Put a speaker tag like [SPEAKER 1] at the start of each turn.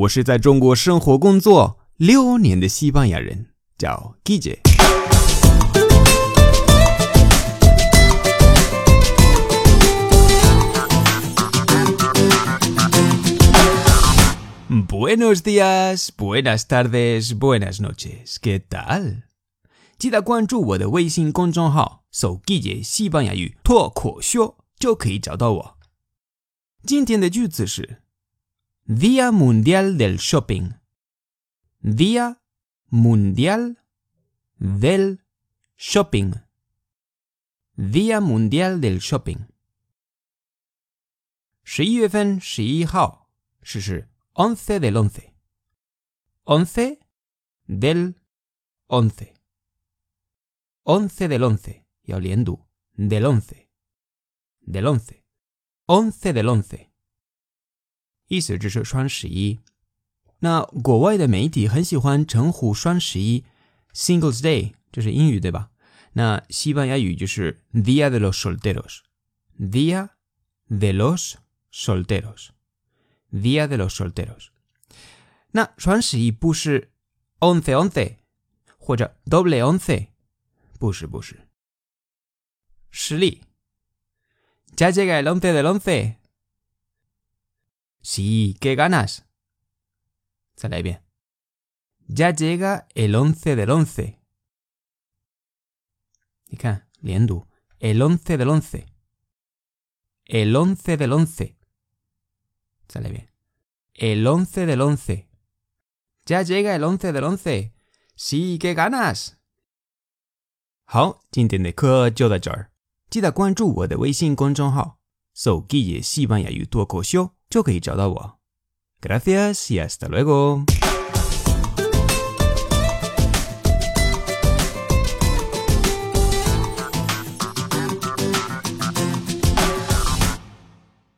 [SPEAKER 1] 我是在中国生活工作六年的西班牙人，叫 Guille。Buenos días, buenas tardes, buenas noches. ¿Qué tal? 记得关注我的微信公众号“搜 g i j 西班牙语脱口秀”，就可以找到我。今天的句子是 Día Mundial del Shopping. Día Mundial del Shopping. Día Mundial del Shopping. 十一月份十一号是是 once del once. Once del once. Once del once 要连读 del once del once once del once 意思就是双十一。那国外的媒体很喜欢称呼双十一 Singles Day，这是英语对吧？那西班牙语就是 Día de los Solteros，Día de los Solteros，Día de los Solteros。那双十一不是 once once 或者 doble once，不是不是。实例，Ya llega el once del once。 Sí, qué ganas. 再来一遍。Ya llega el once del once. 你看，连读，el once del once. El once del once. 再来一遍。El once del once. Ya llega el once del once. Sí, qué ganas. 好，今天的课就到这儿。记得关注我的微信公众号“手机西班牙语脱口秀”。 就可以找到我。Gracias y hasta luego.